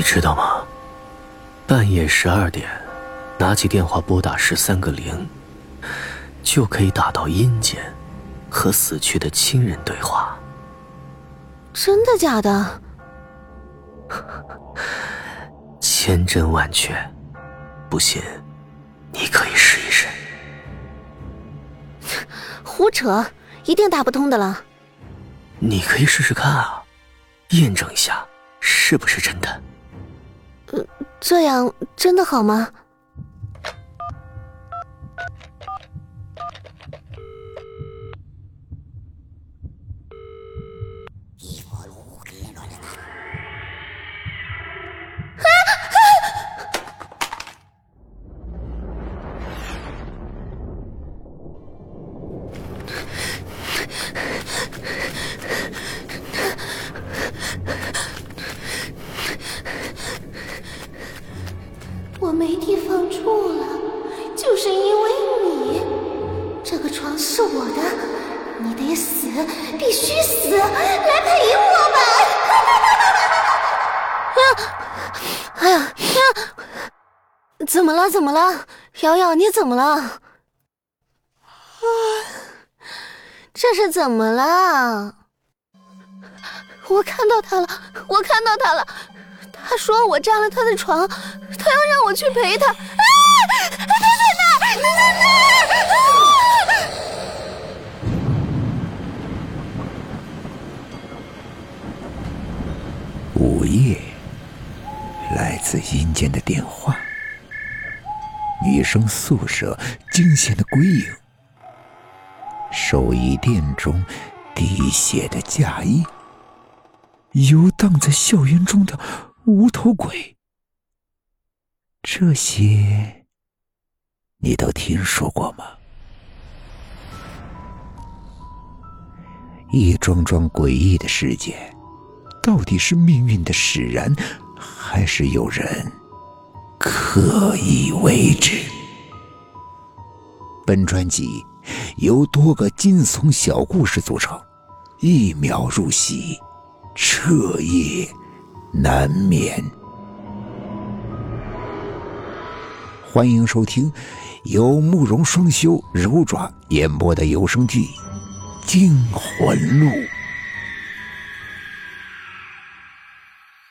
你知道吗？半夜十二点，拿起电话拨打十三个零，就可以打到阴间，和死去的亲人对话。真的假的？千真万确，不信你可以试一试。胡扯，一定打不通的了。你可以试试看啊，验证一下是不是真的。这样真的好吗？我没地方住了，就是因为你。这个床是我的，你得死，必须死，来陪我吧！啊！哎呀呀！怎么了？怎么了？瑶瑶，你怎么了？啊！这是怎么了？我看到他了，我看到他了。他说我占了他的床，他要让我去陪他。啊！他在哪？他在哪？午夜，来自阴间的电话，女生宿舍惊险的鬼影，寿衣店中滴血的嫁衣，游荡在校园中的。无头鬼，这些你都听说过吗？一桩桩诡异的事件，到底是命运的使然，还是有人刻意为之？本专辑由多个惊悚小故事组成，一秒入戏，彻夜。难眠。欢迎收听由慕容双修、柔爪演播的有声剧《惊魂录》。